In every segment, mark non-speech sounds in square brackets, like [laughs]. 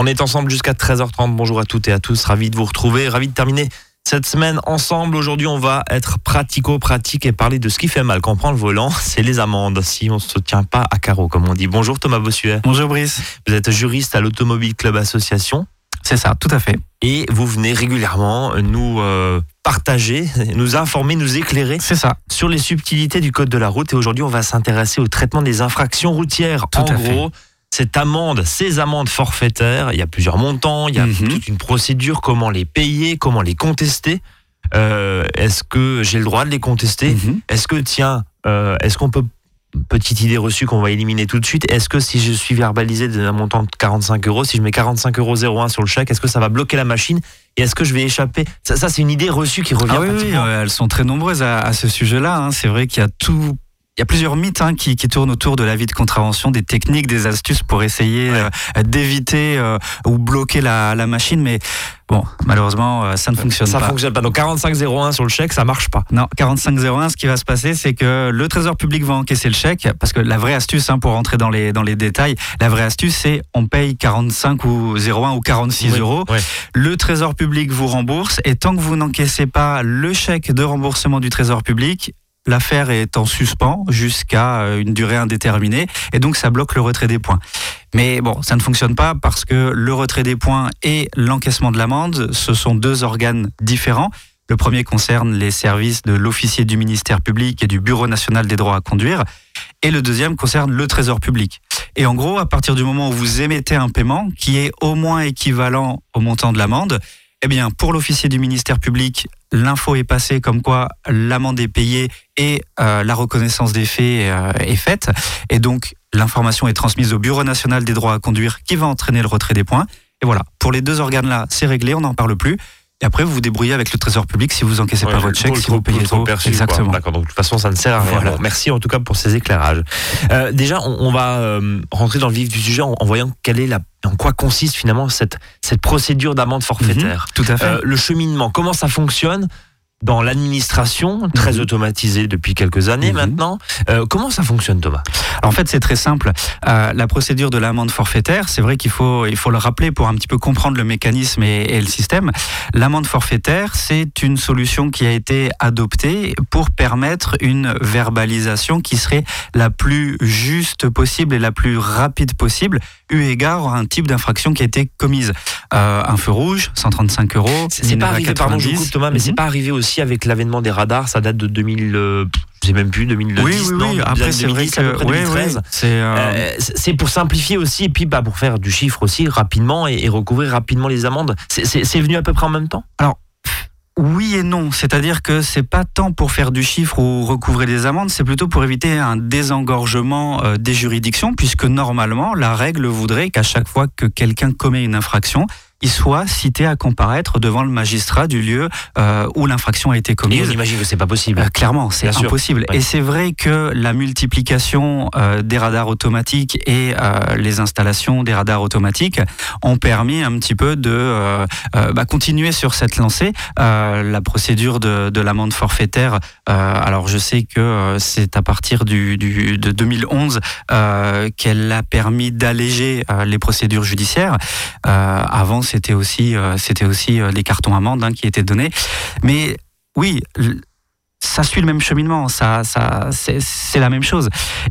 On est ensemble jusqu'à 13h30. Bonjour à toutes et à tous. Ravi de vous retrouver. Ravi de terminer cette semaine ensemble. Aujourd'hui, on va être pratico-pratique et parler de ce qui fait mal quand on prend le volant. [laughs] C'est les amendes si on ne se tient pas à carreau, comme on dit. Bonjour Thomas Bossuet. Bonjour Brice. Vous êtes juriste à l'Automobile Club Association. C'est ça, tout à fait. Et vous venez régulièrement nous euh, partager, nous informer, nous éclairer C'est ça. sur les subtilités du code de la route. Et aujourd'hui, on va s'intéresser au traitement des infractions routières. Tout en à fait. Cette amende, ces amendes forfaitaires, il y a plusieurs montants, il y a Mhm. toute une procédure, comment les payer, comment les contester. Euh, est-ce que j'ai le droit de les contester Mhm. Est-ce que, tiens, euh, est-ce qu'on peut, petite idée reçue qu'on va éliminer tout de suite, est-ce que si je suis verbalisé d'un montant de 45 euros, si je mets 45,01 euros sur le chèque, est-ce que ça va bloquer la machine Et est-ce que je vais échapper? Ça, ça, c'est une idée reçue qui revient Ah oui, oui, euh, elles sont très nombreuses à, à ce sujet-là. hein. C'est vrai qu'il y a tout. Il y a plusieurs mythes hein, qui, qui tournent autour de la vie de contravention, des techniques, des astuces pour essayer Ouais. euh, d'éviter euh, ou bloquer la, la machine. Mais bon, malheureusement, euh, ça ne fonctionne Ça pas. fonctionne pas. Donc 45,01 sur le chèque, ça marche pas. Non, 4501, ce qui va se passer, c'est que le Trésor public va encaisser le chèque, parce que la vraie astuce, hein, pour rentrer dans les, dans les détails, la vraie astuce, c'est on paye 45 ou 01 ou 46 Oui, euros. Le Trésor public vous rembourse, et tant que vous n'encaissez pas le chèque de remboursement du Trésor public, l'affaire est en suspens jusqu'à euh, une durée indéterminée, et donc ça bloque le retrait des points. Mais bon, ça ne fonctionne pas parce que le retrait des points et l'encaissement de l'amende, ce sont deux organes différents. Le premier concerne les services de l'officier du ministère public et du Bureau national des droits à conduire. Et le deuxième concerne le trésor public. Et en gros, à partir du moment où vous émettez un paiement qui est au moins équivalent au montant de l'amende, eh bien, pour l'officier du ministère public, l'info est passée comme quoi l'amende est payée et euh, la reconnaissance des faits euh, est faite. Et donc, l'information est transmise au Bureau national des droits à conduire qui va entraîner le retrait des points. Et voilà, pour les deux organes-là, c'est réglé, on n'en parle plus. Et après, vous vous débrouillez avec le trésor public si vous encaissez Ouais, pas votre chèque, si vous payez trop perçu. Exactement. D'accord, donc de toute façon, ça ne sert à rien. Voilà. Bon, merci en tout cas pour ces éclairages. Euh, déjà, on, on va euh, rentrer dans le vif du sujet en, en voyant quelle est la, en quoi consiste finalement cette, cette procédure d'amende forfaitaire. Mhm, tout à fait. Euh, le cheminement, comment ça fonctionne dans l'administration, très Mhm. automatisée depuis quelques années Mhm. maintenant. Euh, comment ça fonctionne, Thomas? Alors, en fait, c'est très simple. Euh, la procédure de l'amende forfaitaire, c'est vrai qu'il faut, il faut le rappeler pour un petit peu comprendre le mécanisme et, et le système. L'amende forfaitaire, c'est une solution qui a été adoptée pour permettre une verbalisation qui serait la plus juste possible et la plus rapide possible, eu égard à un type d'infraction qui a été commise. Euh, un feu rouge, 135 euros. C'est pas arrivé, pardon, je vous 90. coupe Thomas, mais c'est Mhm. pas arrivé aussi avec l'avènement des radars, ça date de 2000, euh, je sais même plus, 2010, Oui, oui, non, oui. Après, c'est vrai 2010, à peu que près oui, 2013. oui, c'est euh, Euh, c'est pour simplifier aussi et puis bah, pour faire du chiffre aussi rapidement et, et recouvrir rapidement les amendes. C'est- venu à peu près en même temps? Oui et non, c'est-à-dire que c'est pas tant pour faire du chiffre ou recouvrer des amendes, c'est plutôt pour éviter un désengorgement euh, des juridictions, puisque normalement la règle voudrait qu'à chaque fois que quelqu'un commet une infraction, il soit cité à comparaître devant le magistrat du lieu euh, où l'infraction a été Et commise. on imagine que c'est pas possible. Euh, clairement, c'est impossible. Ouais. Et c'est vrai que la multiplication euh, des radars automatiques et les installations des radars automatiques ont permis un petit peu de bah, continuer sur cette lancée. La procédure de, de l'amende forfaitaire, alors je sais que c'est à partir du, du- de 2011 euh, qu'elle a permis d'alléger les procédures judiciaires. Avant, c'était aussi, euh, c'était aussi euh, les cartons amendes hein, qui étaient donnés. Mais oui, ça suit le même cheminement, ça, ça, c'est c'est la même chose.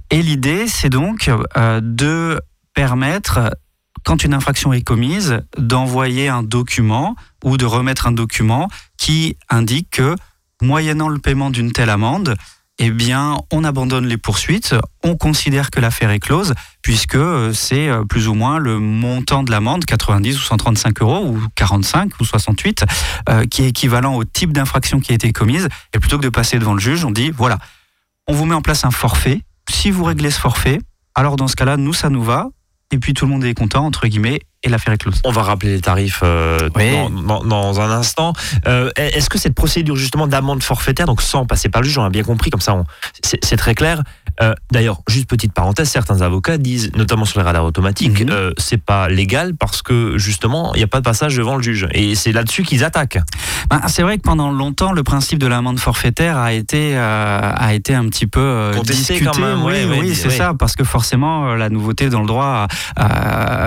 Et l'idée, c'est donc euh, de permettre, quand une infraction est commise, d'envoyer un document ou de remettre un document qui indique que, moyennant le paiement d'une telle amende, eh bien, on abandonne les poursuites, on considère que l'affaire est close, puisque euh, c'est euh, plus ou moins le montant de l'amende, 90 ou 135 euros, ou 45 ou 68, euh, qui est équivalent au type d'infraction qui a été commise. Et plutôt que de passer devant le juge, on dit, voilà, on vous met en place un forfait. Si vous réglez ce forfait, alors dans ce cas-là, nous, ça nous va. Et puis tout le monde est content, entre guillemets, et l'affaire est close. On va rappeler les tarifs euh, Oui. dans, dans- dans un instant. Euh, Est-ce que cette procédure justement d'amende forfaitaire, donc sans passer par le juge, on a bien compris, comme ça on- c'est très clair. Euh, D'ailleurs, juste petite parenthèse, certains avocats disent, notamment sur les radars automatiques, Mhm. euh, c'est pas légal parce que justement il n'y a pas de passage devant le juge. Et c'est là-dessus qu'ils attaquent. Ben, c'est vrai que pendant longtemps, le principe de l'amende forfaitaire a été, a été un petit peu discuté. quand même, oui, oui, dis- c'est ça, parce que forcément, la nouveauté dans le droit,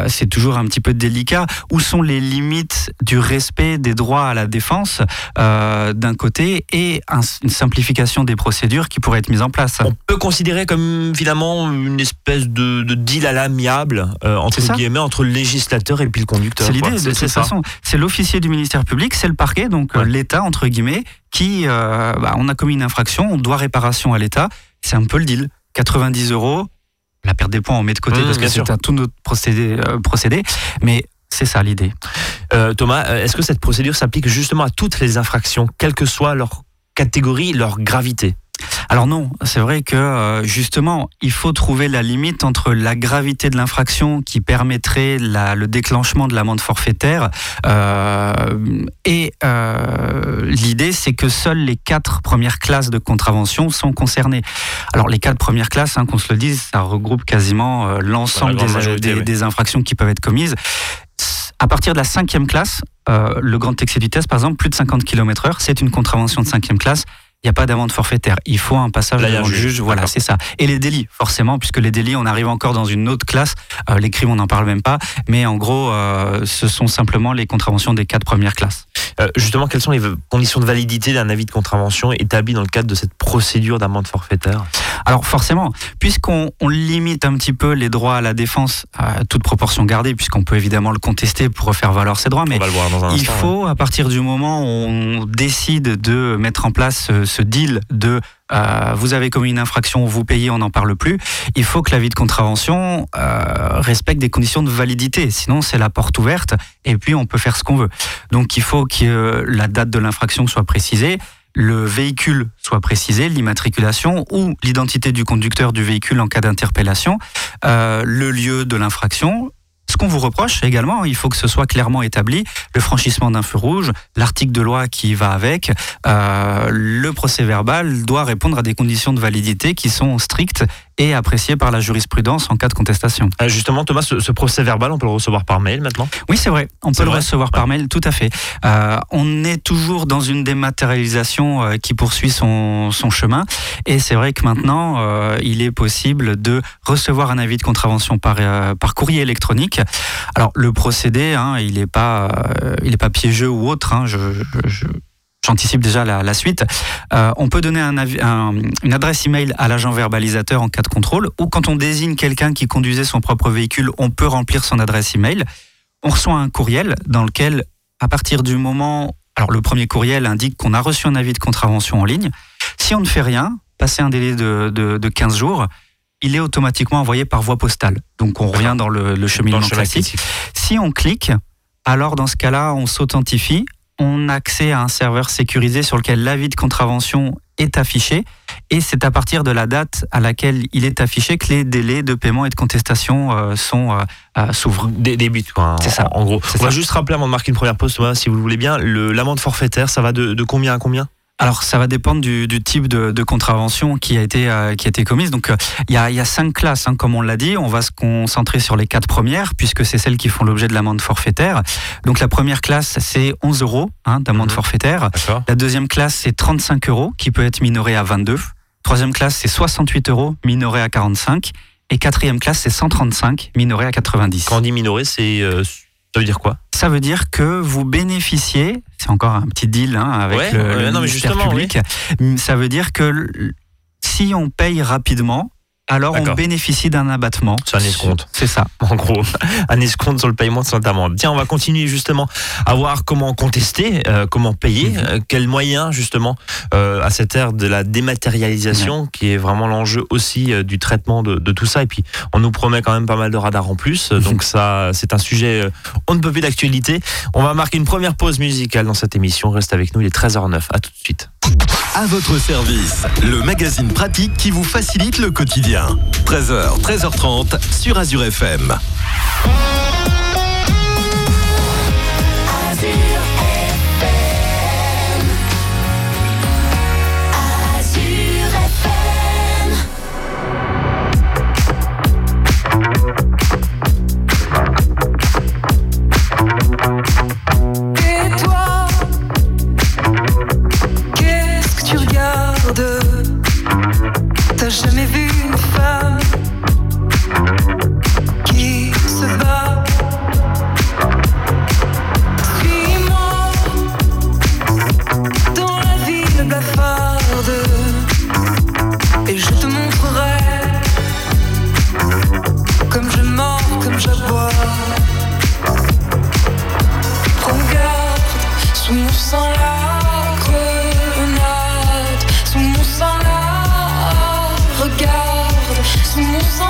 c'est toujours un petit petit peu délicat. Où sont les limites du respect des droits à la défense euh, d'un côté et une simplification des procédures qui pourraient être mises en place? On peut considérer comme finalement une espèce de, deal à l'amiable euh, entre guillemets entre le législateur et puis le conducteur. C'est l'idée de toute façon. C'est l'officier du ministère public, c'est le parquet, donc euh, l'État entre guillemets, qui bah, on a commis une infraction, on doit réparation à l'État. C'est un peu le deal. 90 euros, la perte des points, on met de côté mmh, parce que c'est un tout autre procédé, euh, procédé. Mais c'est ça l'idée. Euh, Thomas, euh, est-ce que cette procédure s'applique justement à toutes les infractions, quelle que soit leur catégorie, leur gravité? Alors non, c'est vrai que euh, justement, il faut trouver la limite entre la gravité de l'infraction qui permettrait le déclenchement de l'amende forfaitaire euh, et euh, l'idée, c'est que seules les quatre premières classes de contravention sont concernées. Alors les quatre premières classes, hein, qu'on se le dise, ça regroupe quasiment l'ensemble des, infractions qui peuvent être commises. À partir de la cinquième classe, le grand excès de vitesse, par exemple, plus de 50 km/h, c'est une contravention de cinquième classe il n'y a pas d'amende forfaitaire. Il faut un passage devant le juge. Voilà, c'est ça. Et les délits, forcément, puisque les délits, on arrive encore dans une autre classe. Euh, les crimes, on n'en parle même pas. Mais en gros, euh, ce sont simplement les contraventions des quatre premières classes. Euh, justement, quelles sont les conditions de validité d'un avis de contravention établi dans le cadre de cette procédure d'amende forfaitaire Alors forcément, puisqu'on limite un petit peu les droits à la défense, à toute proportion gardée, puisqu'on peut évidemment le contester pour refaire valoir ses droits, mais il faut, à partir du moment où on décide de mettre en place ce deal de euh, vous avez commis une infraction, vous payez, on n'en parle plus. Il faut que l'avis de contravention euh, respecte des conditions de validité. Sinon, c'est la porte ouverte et puis on peut faire ce qu'on veut. Donc, il faut que la date de l'infraction soit précisée le véhicule soit précisé, l'immatriculation ou l'identité du conducteur du véhicule en cas d'interpellation, euh, le lieu de l'infraction, ce qu'on vous reproche également, il faut que ce soit clairement établi, le franchissement d'un feu rouge, l'article de loi qui va avec, euh, le procès verbal doit répondre à des conditions de validité qui sont strictes et apprécié par la jurisprudence en cas de contestation. Euh, justement, Thomas, ce, procès verbal, on peut le recevoir par mail maintenant? Oui, c'est vrai. On peut le recevoir par mail, tout à fait. Euh, on est toujours dans une dématérialisation euh, qui poursuit son, son chemin. Et c'est vrai que maintenant, il est possible de recevoir un avis de contravention par, par courrier électronique. Alors, le procédé, hein, il n'est pas, il est pas piégeux ou autre. Hein, je, je j'anticipe déjà la, suite. Euh, on peut donner un, une adresse email à l'agent verbalisateur en cas de contrôle, ou quand on désigne quelqu'un qui conduisait son propre véhicule, on peut remplir son adresse email. On reçoit un courriel dans lequel, à partir du moment, alors le premier courriel indique qu'on a reçu un avis de contravention en ligne. Si on ne fait rien, passer un délai de, de, 15 jours, il est automatiquement envoyé par voie postale. Donc on revient dans le, le cheminement classique. Si on clique, alors dans ce cas-là, on s'authentifie on a accès à un serveur sécurisé sur lequel l'avis de contravention est affiché et c'est à partir de la date à laquelle il est affiché que les délais de paiement et de contestation euh, sont euh, euh, s'ouvrent. Débutent quoi. C'est ça. En, gros. On va juste rappeler avant de marquer une première pause, si vous le voulez bien, l'amende forfaitaire, ça va de combien à combien? Alors ça va dépendre du, type de, contravention qui a été euh, qui a été commise. Donc euh, il y, a, cinq classes, hein, comme on l'a dit. On va se concentrer sur les quatre premières puisque c'est celles qui font l'objet de l'amende forfaitaire. Donc la première classe c'est 11 euros hein, d'amende mhm. forfaitaire. La deuxième classe c'est 35 euros qui peut être minoré à 22. Troisième classe c'est 68 euros minoré à 45. Et quatrième classe c'est 135 minoré à 90. Quand on dit minoré c'est euh, ça veut dire quoi? Ça veut dire que vous bénéficiez, c'est encore un petit deal hein, avec le, ministère public, ça veut dire que si on paye rapidement, alors on bénéficie d'un abattement. C'est un escompte. C'est ça. En gros, [laughs] un escompte sur le paiement de cette amende. Tiens, on va continuer justement à voir comment contester, euh, comment payer, mhm. euh, quels moyens justement euh, à cette ère de la dématérialisation qui est vraiment l'enjeu aussi du traitement de, tout ça. Et puis, on nous promet quand même pas mal de radars en plus. [laughs] Donc ça, c'est un sujet on ne peut plus d'actualité. On va marquer une première pause musicale dans cette émission. Reste avec nous, il est 13h09. À tout de suite. À votre service, le magazine pratique qui vous facilite le quotidien. 13h, 13h30 sur Azure FM. Seems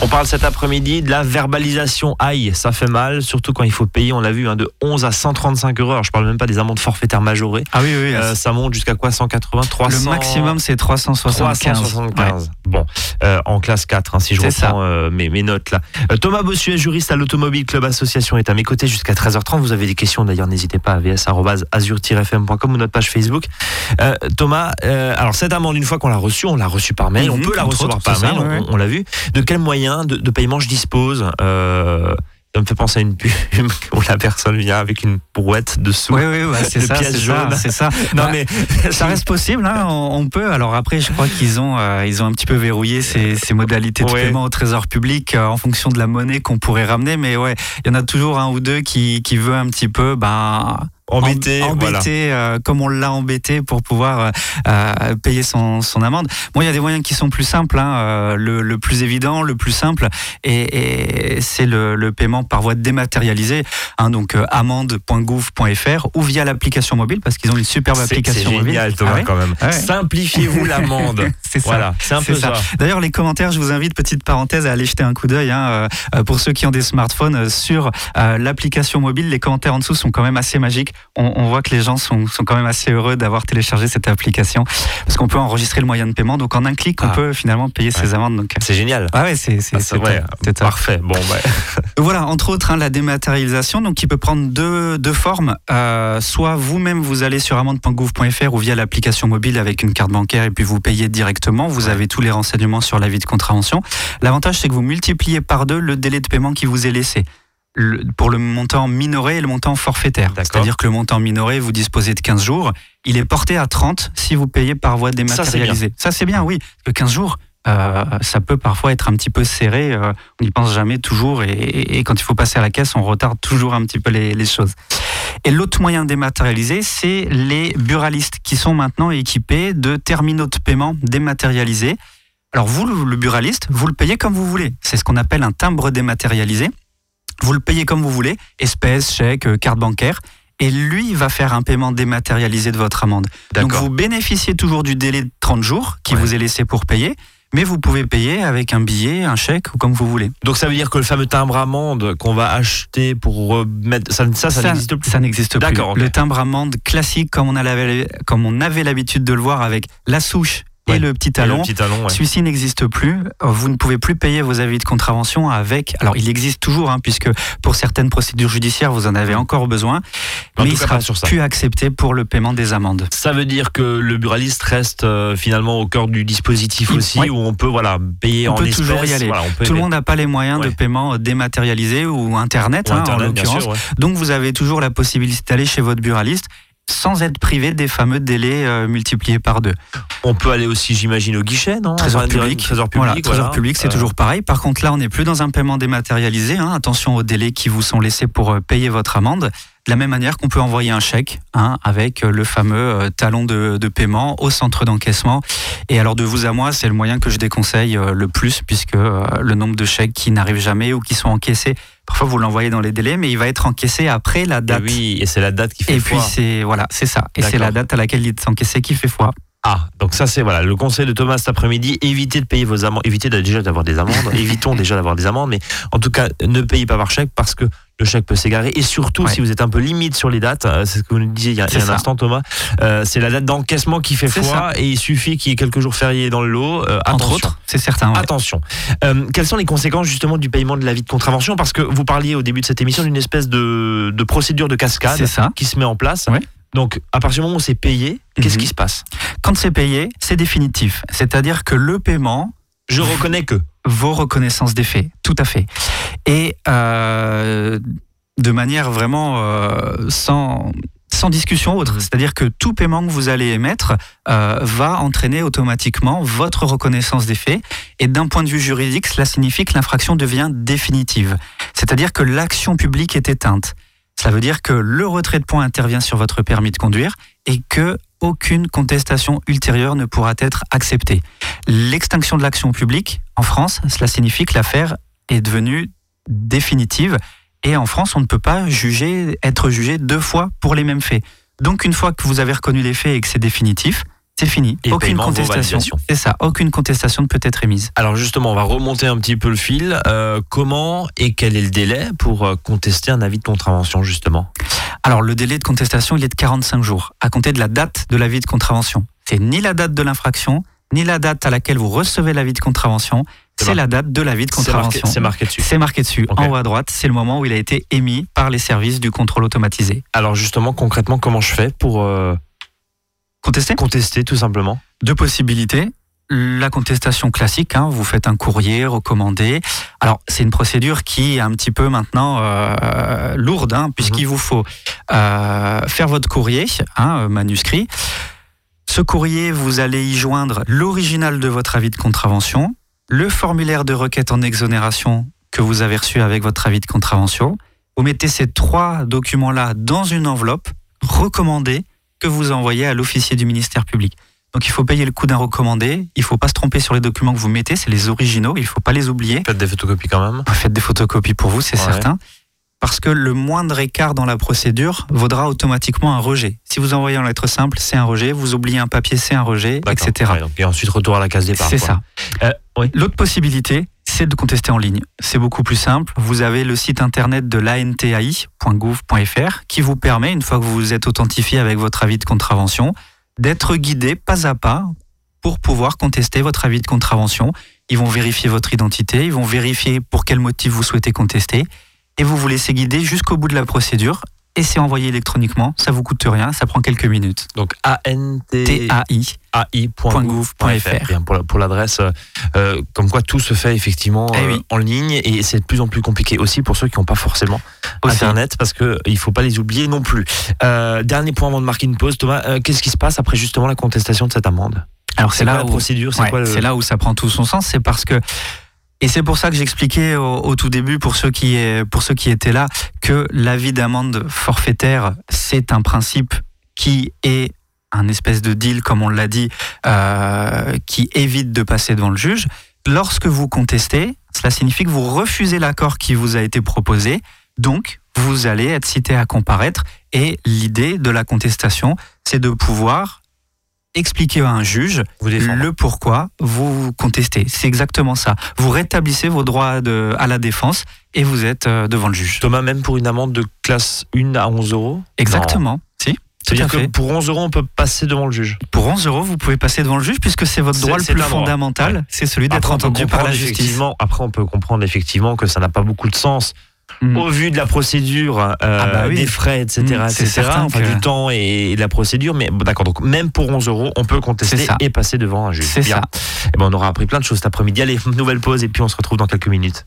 On parle cet après-midi de la verbalisation aïe, ça fait mal, surtout quand il faut payer, on l'a vu, hein, de 11 à 135 euros. Alors, je parle même pas des amendes forfaitaires majorées. Ah oui, oui. Euh, ça monte jusqu'à quoi 180, 300 Le maximum, c'est 375. 375. Bon, euh, en classe 4, hein, si je reprends euh, mes, mes, notes là. Thomas Bossuet, juriste à l'Automobile Club Association, est à mes côtés jusqu'à 13h30. Vous avez des questions d'ailleurs, n'hésitez pas à vs.azur-fm.com ou notre page Facebook. Thomas, alors cette amende, une fois qu'on l'a reçue, on l'a reçue par mail, on peut la recevoir par mail, on, on l'a vu. De quel moyen de, paiement je dispose euh, ça me fait penser à une pub [laughs] où la personne vient avec une brouette de sous. Oui, oui, c'est ça, c'est ça. [laughs] Non, mais ça reste possible. Hein, on, peut. Alors après, je crois qu'ils ont, euh, ils ont un petit peu verrouillé ces, modalités de paiement au Trésor public euh, en fonction de la monnaie qu'on pourrait ramener. Mais ouais, il y en a toujours un ou deux qui, qui veut un petit peu, ben embêté, embêté euh, comme on l'a embêté pour pouvoir euh, euh, payer son, son, amende. Bon, il y a des moyens qui sont plus simples. Hein, le, le, plus évident, le plus simple, et, et c'est le, le, paiement par voie dématérialisée. Hein, donc amende.gouv.fr ou via l'application mobile parce qu'ils ont une superbe application mobile. C'est génial, Thomas, ah quand même. Ah Simplifiez-vous [laughs] l'amende. c'est ça. Voilà, c'est un peu ça. D'ailleurs, les commentaires, je vous invite, petite parenthèse, à aller jeter un coup d'œil. Hein, pour ceux qui ont des smartphones sur l'application mobile, les commentaires en dessous sont quand même assez magiques on, voit que les gens sont, quand même assez heureux d'avoir téléchargé cette application parce qu'on peut enregistrer le moyen de paiement. Donc en un clic, on ah. peut finalement payer ses amendes. Donc c'est génial. Ah ouais, c'est ah, parfait. Bon, [laughs] voilà, entre autres, hein, la dématérialisation, donc qui peut prendre deux, deux formes. Euh, soit vous-même vous allez sur amende.gouv.fr ou via l'application mobile avec une carte bancaire et puis vous payez directement. Vous avez tous les renseignements sur l'avis de contravention. L'avantage, c'est que vous multipliez par deux le délai de paiement qui vous est laissé pour le montant minoré et le montant forfaitaire. C'est-à-dire que le montant minoré, vous disposez de 15 jours. Il est porté à 30 si vous payez par voie dématérialisée. Ça, c'est bien. oui. que 15 jours, euh, ça peut parfois être un petit peu serré. Euh, on n'y pense jamais toujours. Et, quand il faut passer à la caisse, on retarde toujours un petit peu les, choses. Et l'autre moyen dématérialisé, c'est les buralistes qui sont maintenant équipés de terminaux de paiement dématérialisés. Alors vous, le buraliste, vous le payez comme vous voulez. C'est ce qu'on appelle un timbre dématérialisé. Vous le payez comme vous voulez, espèces, chèque, euh, carte bancaire. Et lui va faire un paiement dématérialisé de votre amende. Donc vous bénéficiez toujours du délai de 30 jours qui vous est laissé pour payer mais vous pouvez payer avec un billet, un chèque ou comme vous voulez. Donc ça veut dire que le fameux timbre amende qu'on va acheter pour remettre ça, ça, ça, n'existe plus. Ça n'existe plus. Le timbre amende classique, comme on, comme on avait l'habitude de le voir avec la souche et le petit talon. Celui-ci n'existe plus. Vous ne pouvez plus payer vos avis de contravention avec. Alors, il existe toujours, hein, puisque pour certaines procédures judiciaires, vous en avez encore besoin, mais il sera plus accepté pour le paiement des amendes. Ça veut dire que le buraliste reste euh, finalement au cœur du dispositif aussi, où on peut voilà payer on en peut toujours y aller. Tout le monde n'a pas les moyens de paiement dématérialisé ou Internet, hein, en l'occurrence. Donc, vous avez toujours la possibilité d'aller chez votre buraliste sans être privé des fameux délais euh, multipliés par deux. On peut aller aussi, j'imagine, au guichet, non? Trésor public. Trésor public, trésor public c'est euh. toujours pareil. Par contre, là, on n'est plus dans un paiement dématérialisé. Hein. Attention aux délais qui vous sont laissés pour euh, payer votre amende. De la même manière qu'on peut envoyer un chèque hein, avec le fameux talon de, de, paiement au centre d'encaissement. Et alors de vous à moi, c'est le moyen que je déconseille le plus puisque le nombre de chèques qui n'arrivent jamais ou qui sont encaissés Parfois, vous l'envoyez dans les délais, mais il va être encaissé après la date. Et oui, et c'est la date qui fait foi. Et puis, c'est voilà, c'est ça. Et c'est la date à laquelle il est encaissé qui fait foi. Ah, donc ça c'est voilà le conseil de Thomas cet après-midi. Évitez de payer vos amendes, évitez déjà d'avoir des amendes. [laughs] Évitons déjà d'avoir des amendes, mais en tout cas ne payez pas par chèque parce que le chèque peut s'égarer. Et surtout, si vous êtes un peu limite sur les dates, euh, c'est ce que vous nous disiez il y a, un instant, Thomas, euh, c'est la date d'encaissement qui fait foi et il suffit qu'il y ait quelques jours fériés dans le lot. Euh, Entre autres, c'est certain. Attention. quelles sont les conséquences justement du paiement de l'avis de contravention? Parce que vous parliez au début de cette émission d'une espèce de, procédure de cascade qui se met en place. Donc, à partir du moment où c'est payé, qu'est-ce mhm. qui se passe? Quand c'est payé, c'est définitif. C'est-à-dire que le paiement. Je reconnais que vos reconnaissances des faits, tout à fait. Et euh, de manière vraiment euh, sans, sans discussion autre. Mmh. C'est-à-dire que tout paiement que vous allez émettre euh, va entraîner automatiquement votre reconnaissance des faits. Et d'un point de vue juridique, cela signifie que l'infraction devient définitive. C'est-à-dire que l'action publique est éteinte. Cela veut dire que le retrait de points intervient sur votre permis de conduire et que aucune contestation ultérieure ne pourra être acceptée. L'extinction de l'action publique en France, cela signifie que l'affaire est devenue définitive et en France, on ne peut pas juger, être jugé deux fois pour les mêmes faits. Donc une fois que vous avez reconnu les faits et que c'est définitif, c'est fini. Et aucune contestation. C'est ça. Aucune contestation ne peut être émise. Alors justement, on va remonter un petit peu le fil. Euh, comment et quel est le délai pour euh, contester un avis de contravention justement? Alors le délai de contestation, il est de 45 jours à compter de la date de l'avis de contravention. C'est ni la date de l'infraction, ni la date à laquelle vous recevez l'avis de contravention. C'est la date de l'avis de contravention. c'est marqué dessus. C'est marqué dessus, en haut à droite. C'est le moment où il a été émis par les services du contrôle automatisé. Alors justement, concrètement, comment je fais pour euh, Contester? contester tout simplement? Deux possibilités. La contestation classique, hein, vous faites un courrier recommandé. Alors, c'est une procédure qui est un petit peu maintenant euh, lourde, hein, puisqu'il vous faut euh, faire votre courrier, hein, euh, manuscrit. Ce courrier, vous allez y joindre l'original de votre avis de contravention, le formulaire de requête en exonération que vous avez reçu avec votre avis de contravention. Vous mettez ces trois documents-là dans une enveloppe recommandée que vous envoyez à l'officier du ministère public. Donc il faut payer le coût d'un recommandé, il faut pas se tromper sur les documents que vous mettez, c'est les originaux, il faut pas les oublier. Faites des photocopies quand même. Faites des photocopies pour vous, c'est Ouais. certain. Parce que le moindre écart dans la procédure vaudra automatiquement un rejet. Si vous envoyez en lettre simple, c'est un rejet. Vous oubliez un papier, c'est un rejet, etc. Ouais, donc, et ensuite retour à la case départ. C'est ça. Euh, oui. L'autre possibilité, c'est de contester en ligne. C'est beaucoup plus simple. Vous avez le site internet de l'antai.gouv.fr qui vous permet, une fois que vous vous êtes authentifié avec votre avis de contravention, d'être guidé pas à pas pour pouvoir contester votre avis de contravention. Ils vont vérifier votre identité, ils vont vérifier pour quel motif vous souhaitez contester et vous vous laissez guider jusqu'au bout de la procédure. Et c'est envoyé électroniquement, ça vous coûte rien, ça prend quelques minutes. Donc ANTAI. TAI. ai.gouv.fr. Pour pour l'adresse, euh, euh, comme quoi tout se fait effectivement Eh euh, en ligne et c'est de plus en plus compliqué aussi pour ceux qui n'ont pas forcément Aussi. Internet parce que il faut pas les oublier non plus. Euh, dernier point avant de marquer une pause, Thomas, euh, qu'est-ce qui se passe après justement la contestation de cette amende? Alors C'est là la procédure, c'est Ouais, quoi le... c'est là où ça prend tout son sens, c'est parce que et c'est pour ça que j'expliquais au, au tout début pour ceux qui pour ceux qui étaient là que l'avis d'amende forfaitaire c'est un principe qui est un espèce de deal comme on l'a dit euh, qui évite de passer devant le juge. Lorsque vous contestez, cela signifie que vous refusez l'accord qui vous a été proposé, donc vous allez être cité à comparaître et l'idée de la contestation c'est de pouvoir expliquer à un juge vous le pourquoi vous contestez. C'est exactement ça. Vous rétablissez vos droits de, à la défense et vous êtes euh, devant le juge. Thomas, même pour une amende de classe 1 à 11 euros? Exactement. Si. C'est-à-dire que pour 11 euros, on peut passer devant le juge? Pour 11 euros, vous pouvez passer devant le juge puisque c'est votre droit le plus fondamental. Ouais. C'est celui d'être entendu par la justice. Après, on peut comprendre effectivement que ça n'a pas beaucoup de sens Mm. au vu de la procédure, euh, Ah bah oui. des frais, etc., c'est etc. Enfin, que- du temps et, et de la procédure. Mais bon, d'accord, donc même pour 11 euros, on peut contester et passer devant un juge. C'est ça. Eh ben, on aura appris plein de choses cet après-midi. Allez, nouvelle pause et puis on se retrouve dans quelques minutes.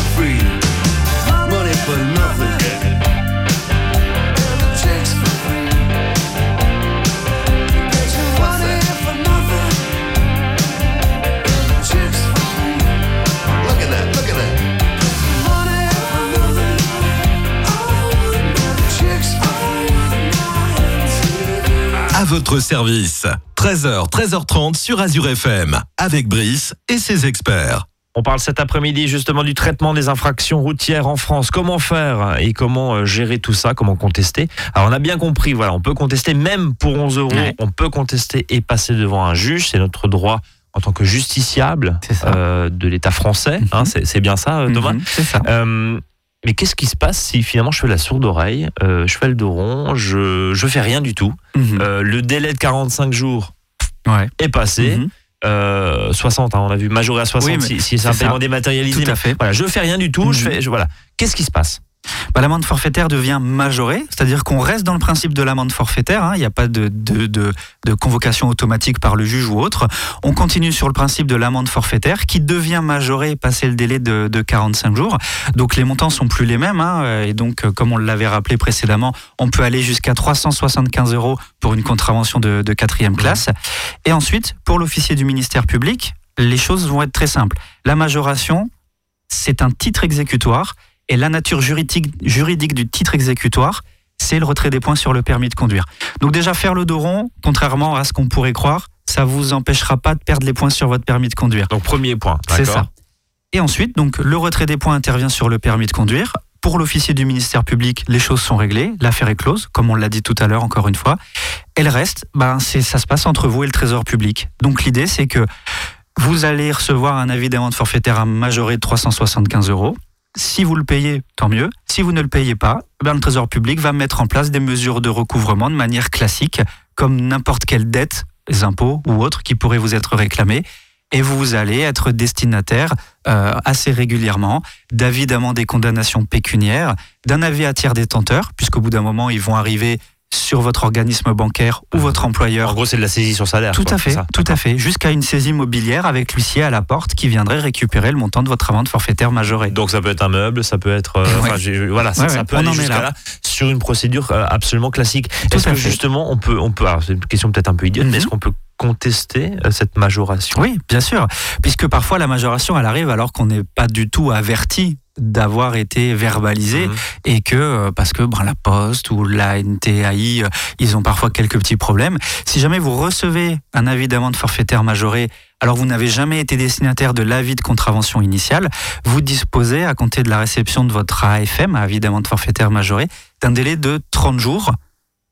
votre service. 13h, 13h30 sur Azure FM. Avec Brice et ses experts. On parle cet après-midi justement du traitement des infractions routières en France. Comment faire et comment euh, gérer tout ça, comment contester? Alors on a bien compris, voilà, on peut contester même pour 11 euros, Ouais. on peut contester et passer devant un juge, c'est notre droit en tant que justiciable euh, de l'État français. hein, c'est c'est bien ça, euh, Thomas? Mhm, C'est ça. Euh, mais qu'est-ce qui se passe si finalement je fais la sourde oreille, euh, je fais le dos rond, je, je fais rien du tout. Mhm. Euh, le délai de 45 jours Ouais. est passé. Mhm. Euh, 60, hein, on a vu majoré à 60 Oui, si, si c'est un paiement dématérialisé. Tout à fait. Voilà, je fais rien du tout. Mhm. Je fais, je- voilà. Qu'est-ce qui se passe Bah, l'amende forfaitaire devient majorée, c'est-à-dire qu'on reste dans le principe de l'amende forfaitaire, hein, il n'y a pas de, convocation automatique par le juge ou autre. On continue sur le principe de l'amende forfaitaire qui devient majorée passé le délai de, de 45 jours. Donc les montants sont plus les mêmes, hein, et donc euh, comme on l'avait rappelé précédemment, on peut aller jusqu'à 375 euros pour une contravention de quatrième classe. Et ensuite, pour l'officier du ministère public, les choses vont être très simples. La majoration, c'est un titre exécutoire et la nature juridique, juridique du titre exécutoire, c'est le retrait des points sur le permis de conduire. Donc déjà faire le dos rond, contrairement à ce qu'on pourrait croire, ça vous empêchera pas de perdre les points sur votre permis de conduire. Donc premier point. C'est ça. Et ensuite, donc le retrait des points intervient sur le permis de conduire. Pour l'officier du ministère public, les choses sont réglées, l'affaire est close, comme on l'a dit tout à l'heure encore une fois. Et le reste, ben c'est ça se passe entre vous et le Trésor public. Donc l'idée c'est que vous allez recevoir un avis d'amende forfaitaire à majorer de 375 euros. Si vous le payez, tant mieux. Si vous ne le payez pas, ben le Trésor public va mettre en place des mesures de recouvrement de manière classique, comme n'importe quelle dette, les impôts ou autres qui pourraient vous être réclamés. Et vous allez être destinataire euh, assez régulièrement d'avis d'amende et condamnation pécuniaire, d'un avis à tiers détenteur, puisqu'au bout d'un moment, ils vont arriver sur votre organisme bancaire ou votre employeur. En gros, c'est de la saisie sur salaire. Tout quoi, à fait, ça tout à fait, jusqu'à une saisie mobilière avec l'huissier à la porte qui viendrait récupérer le montant de votre amende forfaitaire majorée. Donc ça peut être un meuble, ça peut être, euh, Ouais. voilà, ça, Ouais, ça ouais, peut on aller jusqu'à là. là sur une procédure euh, absolument classique. Est-ce que fait. justement on peut, on peut, alors c'est une question peut-être un peu idiote, mais Mhm. est-ce qu'on peut contester euh, cette majoration? Oui, bien sûr, puisque parfois la majoration, elle arrive alors qu'on n'est pas du tout averti d'avoir été verbalisé Mhm. et que euh, parce que ben, la Poste ou la NTAI, euh, ils ont parfois quelques petits problèmes. Si jamais vous recevez un avis d'amende forfaitaire majoré, alors vous n'avez jamais été destinataire de l'avis de contravention initiale, vous disposez, à compter de la réception de votre AFM, avis d'amende forfaitaire majoré, d'un délai de 30 jours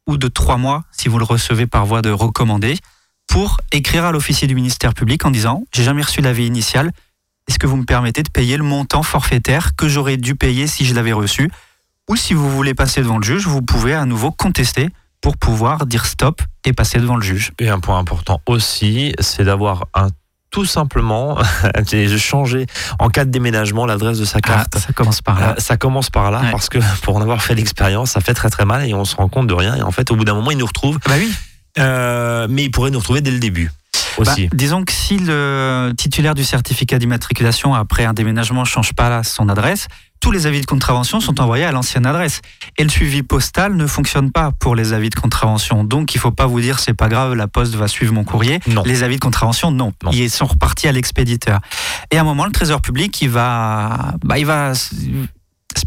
ou de 3 mois si vous le recevez par voie de recommandé pour écrire à l'officier du ministère public en disant j'ai jamais reçu l'avis initial, est-ce que vous me permettez de payer le montant forfaitaire que j'aurais dû payer si je l'avais reçu Ou si vous voulez passer devant le juge, vous pouvez à nouveau contester pour pouvoir dire stop et passer devant le juge. Et un point important aussi, c'est d'avoir un tout simplement [laughs] changer en cas de déménagement l'adresse de sa carte. Ah, ça commence par Euh, là. ça commence par là Ouais. parce que pour en avoir fait l'expérience, ça fait très très mal et on se rend compte de rien. Et en fait, au bout d'un moment, il nous retrouve. Bah oui. Euh, mais il pourrait nous retrouver dès le début Bah, disons que si le titulaire du certificat d'immatriculation après un déménagement ne change pas son adresse, tous les avis de contravention sont envoyés à l'ancienne adresse. Et le suivi postal ne fonctionne pas pour les avis de contravention. Donc il ne faut pas vous dire c'est pas grave, la poste va suivre mon courrier. non. Les avis de contravention, non. Non. Ils sont repartis à l'expéditeur. Et à un moment, le Trésor public, il va, bah, il va se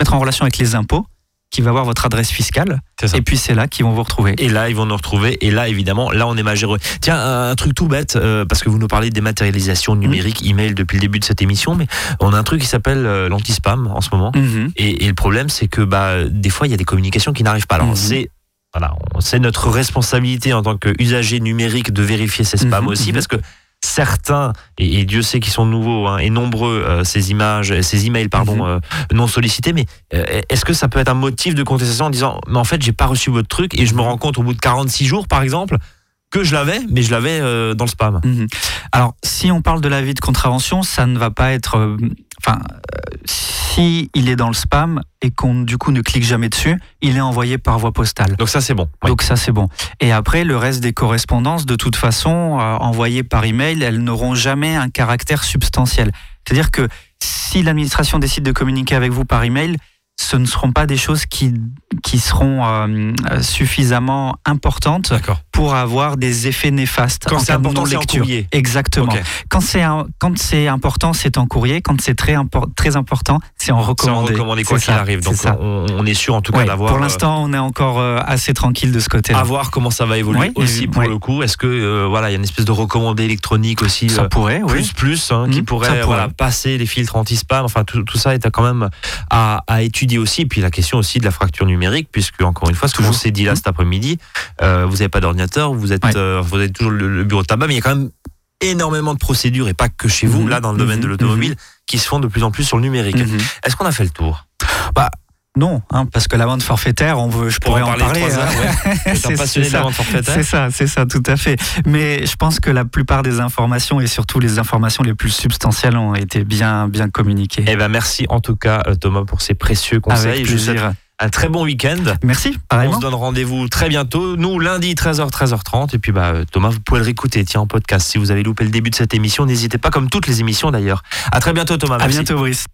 mettre en relation avec les impôts, qui va voir votre adresse fiscale. Et puis c'est là qu'ils vont vous retrouver. Et là, ils vont nous retrouver. Et là, évidemment, là, on est magéreux. Tiens, un, un truc tout bête, euh, parce que vous nous parlez de dématérialisation numérique, email depuis le début de cette émission, mais on a un truc qui s'appelle euh, l'anti-spam en ce moment. Mhm. Et, et le problème, c'est que bah, des fois, il y a des communications qui n'arrivent pas. Alors, Mhm. c'est voilà, c'est notre responsabilité en tant qu'usager numérique de vérifier ces spams Mhm, aussi, parce que certains, et, et Dieu sait qu'ils sont nouveaux hein, et nombreux, euh, ces images, ces emails, pardon, Mhm. euh, non sollicités, mais euh, est-ce que ça peut être un motif de contestation en disant, mais en fait, j'ai pas reçu votre truc et je me rends compte au bout de 46 jours, par exemple, que je l'avais, mais je l'avais euh, dans le spam? Mhm. Alors, si on parle de l'avis de contravention, ça ne va pas être. Enfin, euh, si il est dans le spam et qu'on du coup ne clique jamais dessus, il est envoyé par voie postale. Donc ça c'est bon. Oui. Donc ça c'est bon. Et après le reste des correspondances, de toute façon, euh, envoyées par email, elles n'auront jamais un caractère substantiel. C'est-à-dire que si l'administration décide de communiquer avec vous par email, ce ne seront pas des choses qui, qui seront euh, suffisamment importantes pour avoir des effets néfastes. Quand c'est important, c'est en courrier. Exactement. Quand c'est un- quand c'est important, c'est en courrier. Quand c'est très impor- très important, c'est en C'est en recommandé. recommandé quoi qu'il arrive. Donc ça. on, on est sûr en tout cas d'avoir. pour euh, l'instant, on est encore euh, assez tranquille de ce côté-là. à voir comment ça va évoluer Oui, aussi pour oui. le coup. Est-ce que euh, voilà, il y a une espèce de recommandé électronique aussi Ça euh, pourrait, oui. plus plus hein, qui Mhm, pourrait, voilà, passer les filtres anti-spam. Enfin tout, tout ça est quand même à, à étudier aussi. Puis la question aussi de la fracture numérique, puisque encore une fois, ce que Toujours. on s'est dit là cet après-midi, euh, vous n'avez pas d'ordinateur, vous êtes, Ouais. euh, vous avez toujours le, le bureau de tabac, mais il y a quand même énormément de procédures et pas que chez vous Mhm, là dans le domaine de mhm, l'automobile qui se font de plus en plus sur le numérique. Est-ce qu'on a fait le tour? Non, hein, parce que la vente forfaitaire, on veut, je Pour pourrais en parler parler. hein. ouais. [laughs] C'est- ça. C'est ça, c'est ça, tout à fait. Mais je pense que la plupart des informations et surtout les informations les plus substantielles ont été bien, bien communiquées. Eh ben merci en tout cas Thomas pour ces précieux conseils. Avec Je vous un très bon week-end. Merci, On pareillement. se donne rendez-vous très bientôt. Nous, lundi, 13h, 13h30. Et puis, bah, Thomas, vous pouvez le réécouter, tiens, en podcast. Si vous avez loupé le début de cette émission, n'hésitez pas, comme toutes les émissions d'ailleurs. À très bientôt, Thomas. À Merci. bientôt, Brice.